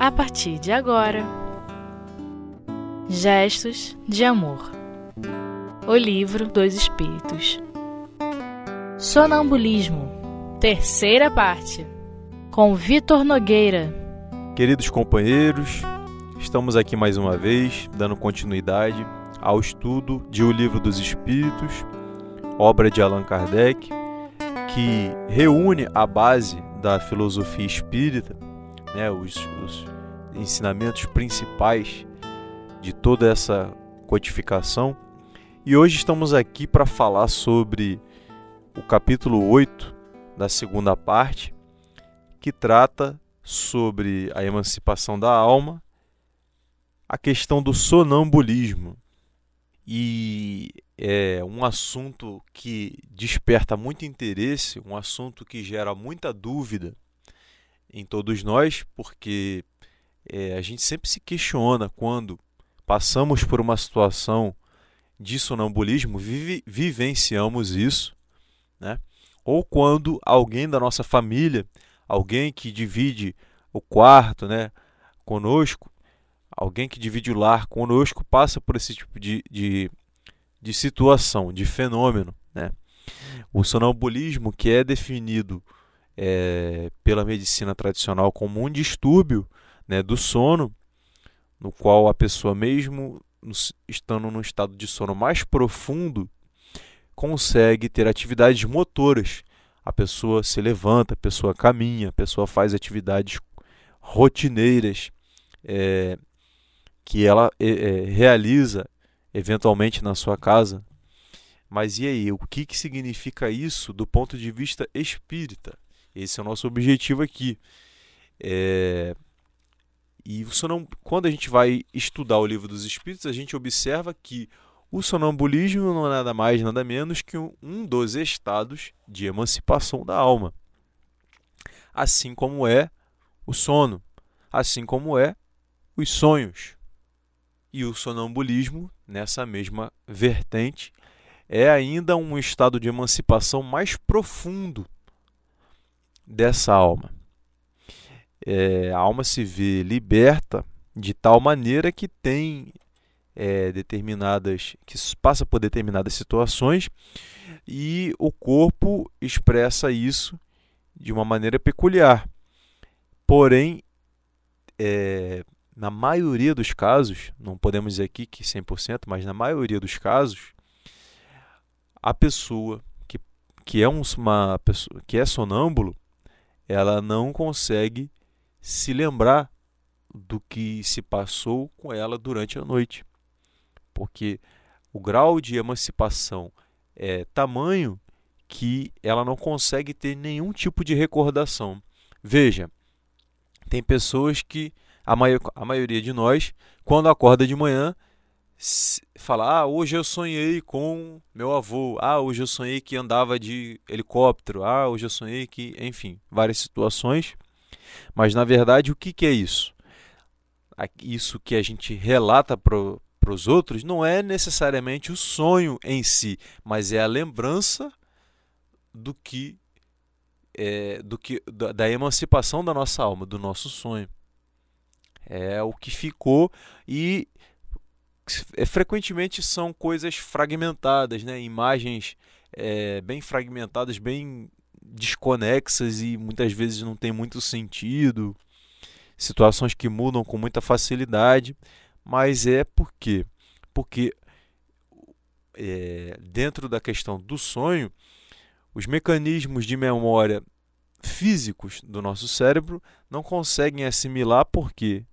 a partir de agora. Gestos de Amor. O Livro dos Espíritos. Sonambulismo. Terceira parte. Com Vitor Nogueira. Queridos companheiros, estamos aqui mais uma vez dando continuidade ao estudo de O Livro dos Espíritos, obra de Allan Kardec, que reúne a base da filosofia espírita né, os, os ensinamentos principais de toda essa codificação. E hoje estamos aqui para falar sobre o capítulo 8 da segunda parte, que trata sobre a emancipação da alma, a questão do sonambulismo. E é um assunto que desperta muito interesse, um assunto que gera muita dúvida em todos nós, porque é, a gente sempre se questiona quando passamos por uma situação de sonambulismo, vive, vivenciamos isso, né? ou quando alguém da nossa família, alguém que divide o quarto né, conosco, alguém que divide o lar conosco, passa por esse tipo de, de, de situação, de fenômeno. Né? O sonambulismo, que é definido é, pela medicina tradicional como um distúrbio né, do sono, no qual a pessoa, mesmo estando num estado de sono mais profundo, consegue ter atividades motoras. A pessoa se levanta, a pessoa caminha, a pessoa faz atividades rotineiras é, que ela é, é realiza eventualmente na sua casa. Mas e aí, o que, que significa isso do ponto de vista espírita? Esse é o nosso objetivo aqui. É... E o sonam... quando a gente vai estudar o livro dos Espíritos, a gente observa que o sonambulismo não é nada mais, nada menos que um dos estados de emancipação da alma. Assim como é o sono, assim como é os sonhos. E o sonambulismo, nessa mesma vertente, é ainda um estado de emancipação mais profundo dessa alma. É, a alma se vê liberta de tal maneira que tem é, determinadas que passa por determinadas situações e o corpo expressa isso de uma maneira peculiar. Porém, é, na maioria dos casos, não podemos dizer aqui que 100%, mas na maioria dos casos, a pessoa que, que é um, uma pessoa que é sonâmbulo, ela não consegue se lembrar do que se passou com ela durante a noite. Porque o grau de emancipação é tamanho que ela não consegue ter nenhum tipo de recordação. Veja, tem pessoas que, a, mai a maioria de nós, quando acorda de manhã, falar: Ah, hoje eu sonhei com meu avô. Ah, hoje eu sonhei que andava de helicóptero. Ah, hoje eu sonhei que. Enfim, várias situações. Mas na verdade, o que, que é isso? Isso que a gente relata para os outros não é necessariamente o sonho em si, mas é a lembrança do que. É, do que da, da emancipação da nossa alma, do nosso sonho. É o que ficou e frequentemente são coisas fragmentadas, né? imagens é, bem fragmentadas, bem desconexas e muitas vezes não tem muito sentido, situações que mudam com muita facilidade, mas é por quê? Porque é, dentro da questão do sonho, os mecanismos de memória físicos do nosso cérebro não conseguem assimilar porque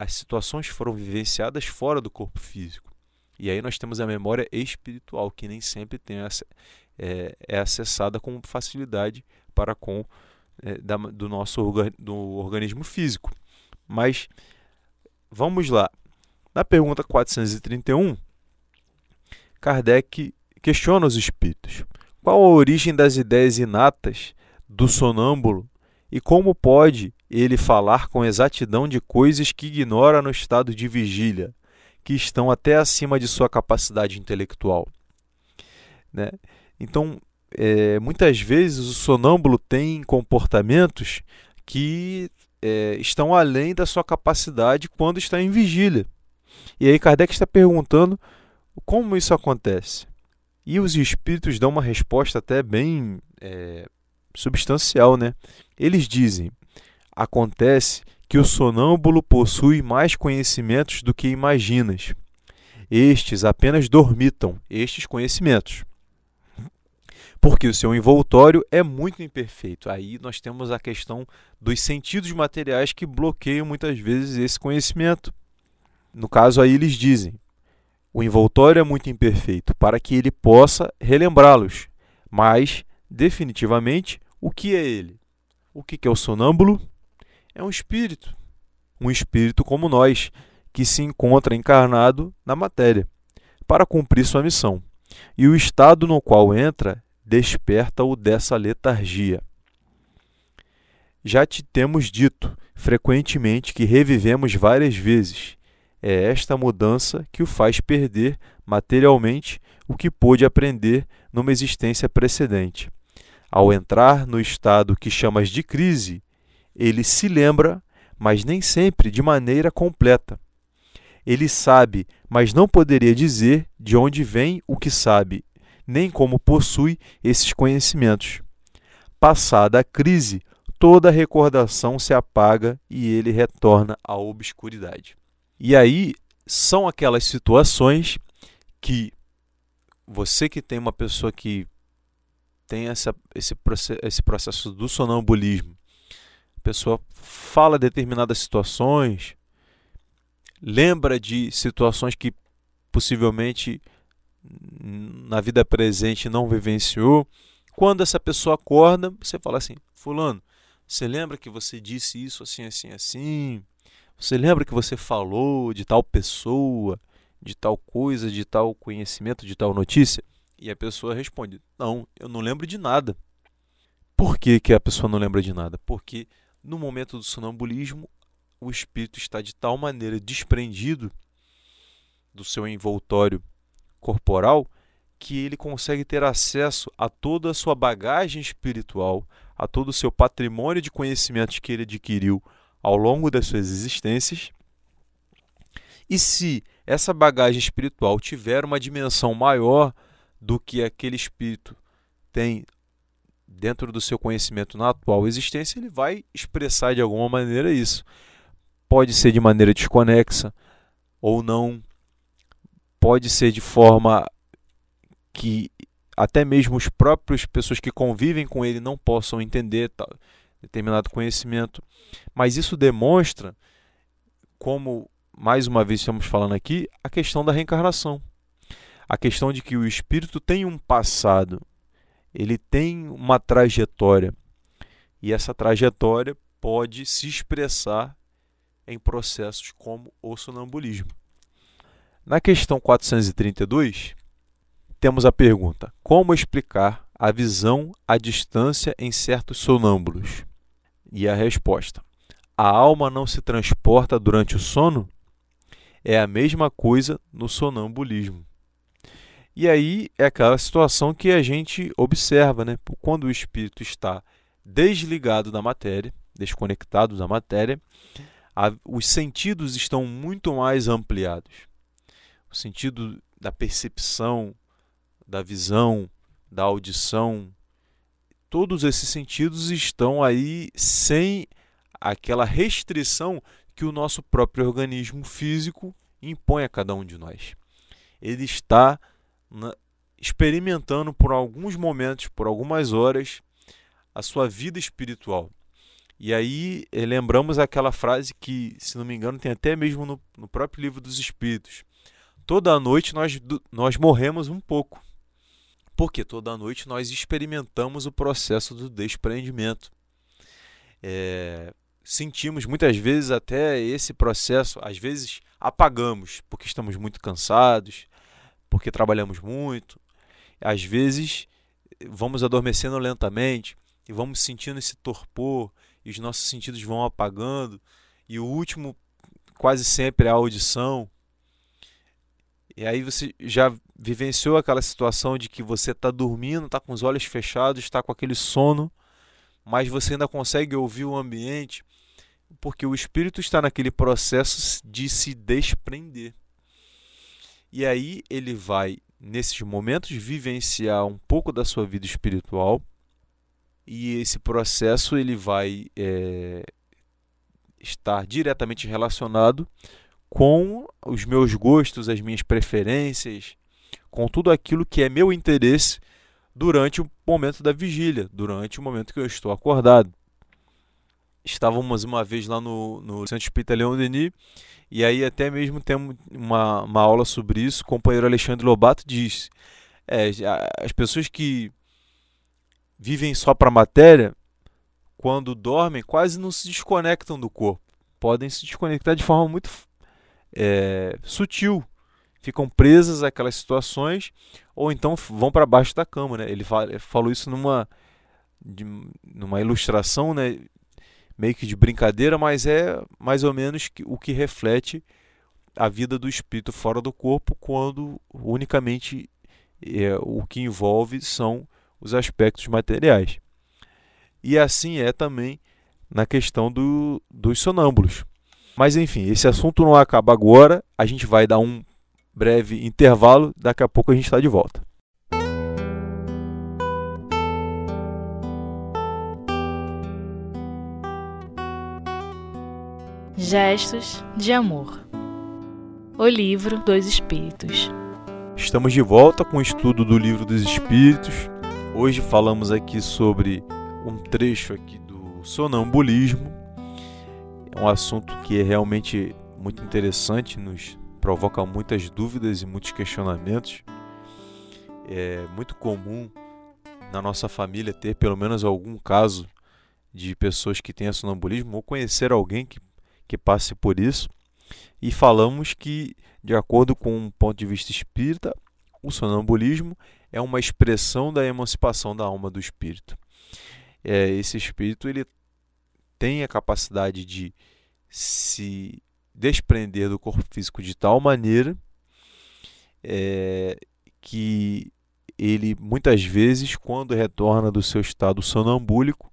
as situações foram vivenciadas fora do corpo físico. E aí nós temos a memória espiritual, que nem sempre tem essa, é, é acessada com facilidade para com é, da, do nosso do organismo físico. Mas vamos lá. Na pergunta 431, Kardec questiona os espíritos. Qual a origem das ideias inatas do sonâmbulo e como pode ele falar com exatidão de coisas que ignora no estado de vigília, que estão até acima de sua capacidade intelectual? Né? Então, é, muitas vezes o sonâmbulo tem comportamentos que é, estão além da sua capacidade quando está em vigília. E aí Kardec está perguntando como isso acontece. E os espíritos dão uma resposta até bem é, substancial, né? Eles dizem: acontece que o sonâmbulo possui mais conhecimentos do que imaginas. Estes apenas dormitam estes conhecimentos. Porque o seu envoltório é muito imperfeito. Aí nós temos a questão dos sentidos materiais que bloqueiam muitas vezes esse conhecimento. No caso aí eles dizem: o envoltório é muito imperfeito para que ele possa relembrá-los. Mas, definitivamente, o que é ele? O que é o sonâmbulo? É um espírito. Um espírito como nós, que se encontra encarnado na matéria, para cumprir sua missão. E o estado no qual entra desperta-o dessa letargia. Já te temos dito frequentemente que revivemos várias vezes é esta mudança que o faz perder materialmente o que pôde aprender numa existência precedente. Ao entrar no estado que chamas de crise, ele se lembra, mas nem sempre de maneira completa. Ele sabe, mas não poderia dizer de onde vem o que sabe, nem como possui esses conhecimentos. Passada a crise, toda a recordação se apaga e ele retorna à obscuridade. E aí são aquelas situações que você que tem uma pessoa que tem essa, esse, esse processo do sonambulismo, a pessoa fala determinadas situações, lembra de situações que possivelmente na vida presente não vivenciou. Quando essa pessoa acorda, você fala assim: Fulano, você lembra que você disse isso assim, assim, assim? Você lembra que você falou de tal pessoa, de tal coisa, de tal conhecimento, de tal notícia? E a pessoa responde: Não, eu não lembro de nada. Por que, que a pessoa não lembra de nada? Porque no momento do sonambulismo, o espírito está de tal maneira desprendido do seu envoltório corporal que ele consegue ter acesso a toda a sua bagagem espiritual, a todo o seu patrimônio de conhecimentos que ele adquiriu ao longo das suas existências. E se essa bagagem espiritual tiver uma dimensão maior do que aquele espírito tem dentro do seu conhecimento na atual existência, ele vai expressar de alguma maneira isso. Pode ser de maneira desconexa ou não, pode ser de forma que até mesmo os próprios pessoas que convivem com ele não possam entender determinado conhecimento. Mas isso demonstra, como mais uma vez estamos falando aqui, a questão da reencarnação. A questão de que o espírito tem um passado, ele tem uma trajetória. E essa trajetória pode se expressar em processos como o sonambulismo. Na questão 432, temos a pergunta: como explicar a visão à distância em certos sonâmbulos? E a resposta: a alma não se transporta durante o sono? É a mesma coisa no sonambulismo. E aí é aquela situação que a gente observa, né? Quando o espírito está desligado da matéria, desconectado da matéria, a, os sentidos estão muito mais ampliados. O sentido da percepção, da visão, da audição, todos esses sentidos estão aí sem aquela restrição que o nosso próprio organismo físico impõe a cada um de nós. Ele está na, experimentando por alguns momentos, por algumas horas, a sua vida espiritual. E aí eh, lembramos aquela frase que, se não me engano, tem até mesmo no, no próprio livro dos Espíritos. Toda noite nós, nós morremos um pouco porque toda noite nós experimentamos o processo do despreendimento. É, sentimos muitas vezes até esse processo, às vezes apagamos porque estamos muito cansados, porque trabalhamos muito, às vezes vamos adormecendo lentamente e vamos sentindo esse torpor e os nossos sentidos vão apagando e o último quase sempre é a audição e aí você já vivenciou aquela situação de que você está dormindo, está com os olhos fechados, está com aquele sono, mas você ainda consegue ouvir o ambiente, porque o espírito está naquele processo de se desprender. E aí ele vai, nesses momentos, vivenciar um pouco da sua vida espiritual. E esse processo ele vai é, estar diretamente relacionado com os meus gostos, as minhas preferências, com tudo aquilo que é meu interesse durante o momento da vigília, durante o momento que eu estou acordado. Estávamos uma vez lá no, no Centro Leão Denis, e aí até mesmo temos uma, uma aula sobre isso. O companheiro Alexandre Lobato disse: é, as pessoas que vivem só para a matéria, quando dormem, quase não se desconectam do corpo. Podem se desconectar de forma muito é, sutil. Ficam presas àquelas situações ou então vão para baixo da cama. Né? Ele falou isso numa, de, numa ilustração né? Meio que de brincadeira, mas é mais ou menos o que reflete a vida do espírito fora do corpo quando unicamente é, o que envolve são os aspectos materiais. E assim é também na questão do, dos sonâmbulos. Mas enfim, esse assunto não acaba agora. A gente vai dar um breve intervalo. Daqui a pouco a gente está de volta. Gestos de Amor O Livro dos Espíritos Estamos de volta com o estudo do Livro dos Espíritos. Hoje falamos aqui sobre um trecho aqui do sonambulismo é um assunto que é realmente muito interessante, nos provoca muitas dúvidas e muitos questionamentos. É muito comum na nossa família ter pelo menos algum caso de pessoas que tenham sonambulismo ou conhecer alguém que, que passe por isso. E falamos que, de acordo com um ponto de vista espírita, o sonambulismo é uma expressão da emancipação da alma do espírito. É, esse espírito ele tem a capacidade de se desprender do corpo físico de tal maneira é, que ele muitas vezes, quando retorna do seu estado sonambúlico,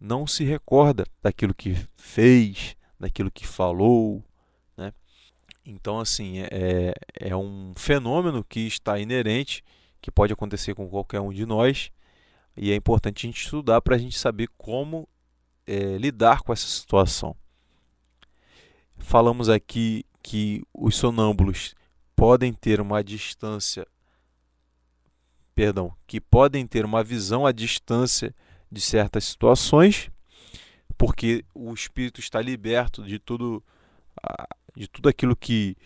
não se recorda daquilo que fez, daquilo que falou. Né? Então, assim, é, é um fenômeno que está inerente, que pode acontecer com qualquer um de nós, e é importante a gente estudar para a gente saber como é, lidar com essa situação. Falamos aqui que os sonâmbulos podem ter uma distância, perdão, que podem ter uma visão à distância de certas situações, porque o espírito está liberto de tudo, de tudo aquilo que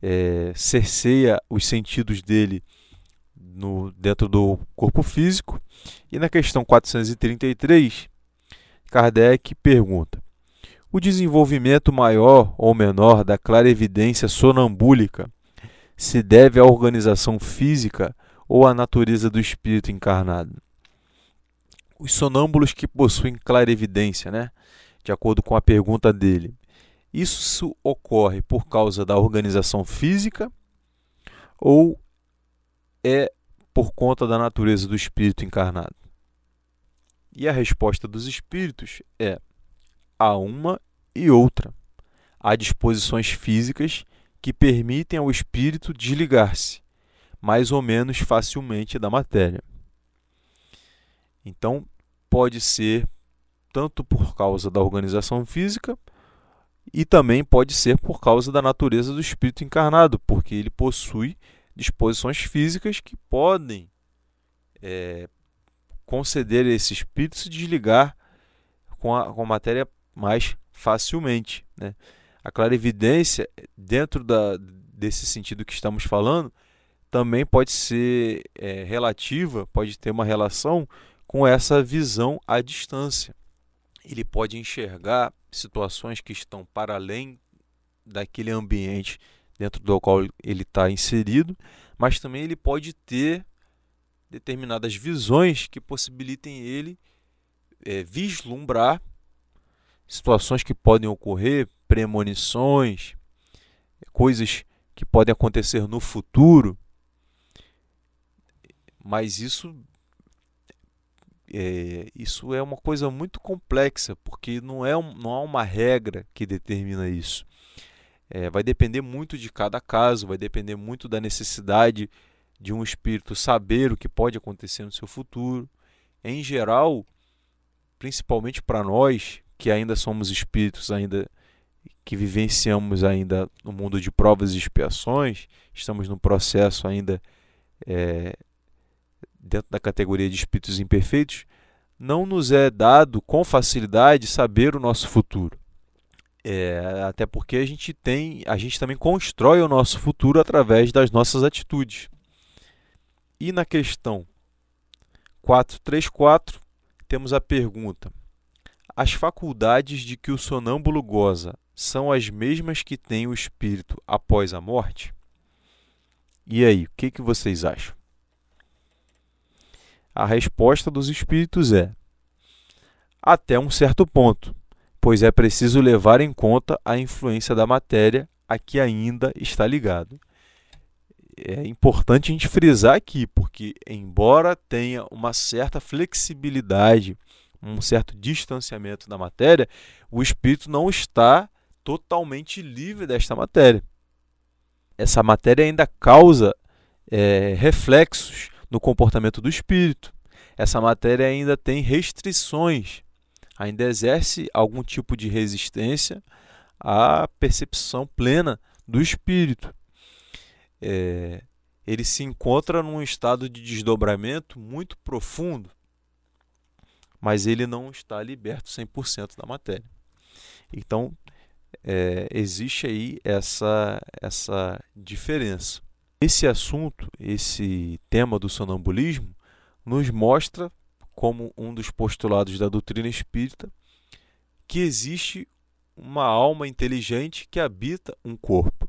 é, cerceia os sentidos dele no, dentro do corpo físico. E na questão 433, Kardec pergunta: o desenvolvimento maior ou menor da clarevidência sonambúlica se deve à organização física ou à natureza do espírito encarnado? Os sonâmbulos que possuem clarevidência, né? de acordo com a pergunta dele, isso ocorre por causa da organização física ou é por conta da natureza do espírito encarnado? E a resposta dos espíritos é: há uma e outra. Há disposições físicas que permitem ao espírito desligar-se mais ou menos facilmente da matéria. Então, pode ser tanto por causa da organização física e também pode ser por causa da natureza do espírito encarnado, porque ele possui disposições físicas que podem é, conceder a esse espírito se desligar com a, com a matéria mais facilmente. Né? A clarividência, dentro da, desse sentido que estamos falando, também pode ser é, relativa, pode ter uma relação com essa visão à distância. Ele pode enxergar situações que estão para além daquele ambiente dentro do qual ele está inserido, mas também ele pode ter determinadas visões que possibilitem ele é, vislumbrar situações que podem ocorrer, premonições, coisas que podem acontecer no futuro, mas isso é, isso é uma coisa muito complexa, porque não, é não há uma regra que determina isso. É, vai depender muito de cada caso, vai depender muito da necessidade de um espírito saber o que pode acontecer no seu futuro. Em geral, principalmente para nós que ainda somos espíritos, ainda que vivenciamos ainda no mundo de provas e expiações, estamos no processo ainda é, dentro da categoria de espíritos imperfeitos, não nos é dado com facilidade saber o nosso futuro. É, até porque a gente tem, a gente também constrói o nosso futuro através das nossas atitudes. E na questão 434, temos a pergunta: As faculdades de que o sonâmbulo goza são as mesmas que tem o espírito após a morte? E aí, o que, que vocês acham? A resposta dos espíritos é: até um certo ponto, pois é preciso levar em conta a influência da matéria a que ainda está ligado. É importante a gente frisar aqui, porque embora tenha uma certa flexibilidade, um certo distanciamento da matéria, o espírito não está totalmente livre desta matéria. Essa matéria ainda causa é, reflexos no comportamento do espírito. Essa matéria ainda tem restrições, ainda exerce algum tipo de resistência à percepção plena do espírito. É, ele se encontra num estado de desdobramento muito profundo, mas ele não está liberto 100% da matéria. Então, é, existe aí essa, essa diferença. Esse assunto, esse tema do sonambulismo, nos mostra, como um dos postulados da doutrina espírita, que existe uma alma inteligente que habita um corpo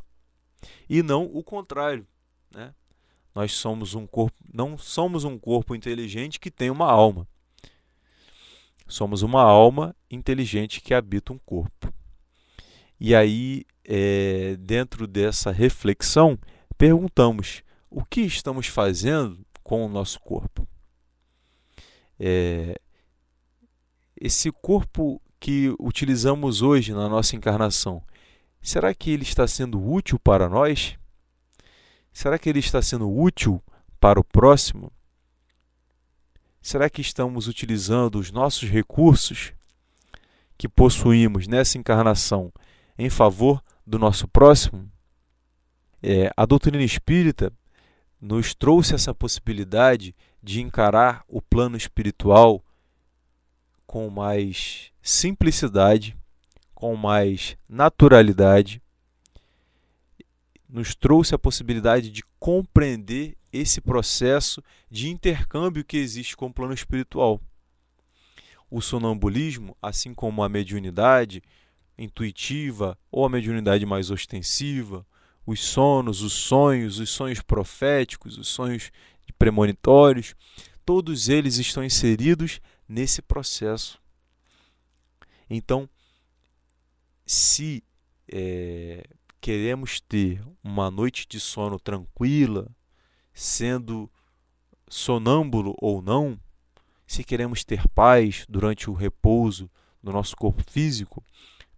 e não o contrário, né? Nós somos um corpo, não somos um corpo inteligente que tem uma alma. Somos uma alma inteligente que habita um corpo. E aí, é, dentro dessa reflexão, perguntamos: o que estamos fazendo com o nosso corpo? É, esse corpo que utilizamos hoje na nossa encarnação, será que ele está sendo útil para nós? Será que ele está sendo útil para o próximo? Será que estamos utilizando os nossos recursos que possuímos nessa encarnação em favor do nosso próximo? É, a doutrina espírita nos trouxe essa possibilidade de encarar o plano espiritual com mais simplicidade, com mais naturalidade, nos trouxe a possibilidade de compreender esse processo de intercâmbio que existe com o plano espiritual. O sonambulismo, assim como a mediunidade intuitiva ou a mediunidade mais ostensiva, os sonos, os sonhos, os sonhos proféticos, os sonhos premonitórios, todos eles estão inseridos nesse processo. Então, se é, queremos ter uma noite de sono tranquila, sendo sonâmbulo ou não, se queremos ter paz durante o repouso do nosso corpo físico,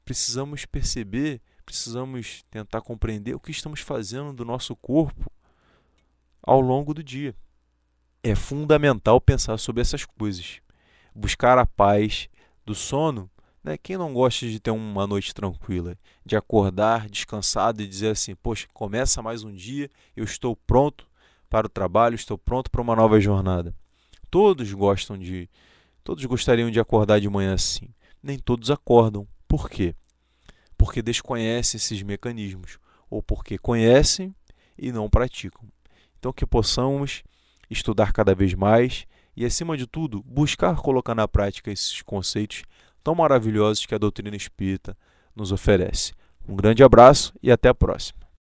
precisamos perceber precisamos tentar compreender o que estamos fazendo do nosso corpo ao longo do dia. É fundamental pensar sobre essas coisas. Buscar a paz do sono. Né? Quem não gosta de ter uma noite tranquila, de acordar descansado e dizer assim: Poxa, começa mais um dia, eu estou pronto para o trabalho, estou pronto para uma nova jornada. Todos gostam de. Todos gostariam de acordar de manhã assim. Nem todos acordam. Por quê? Porque desconhecem esses mecanismos ou porque conhecem e não praticam. Então, que possamos estudar cada vez mais e, acima de tudo, buscar colocar na prática esses conceitos tão maravilhosos que a doutrina espírita nos oferece. Um grande abraço e até a próxima.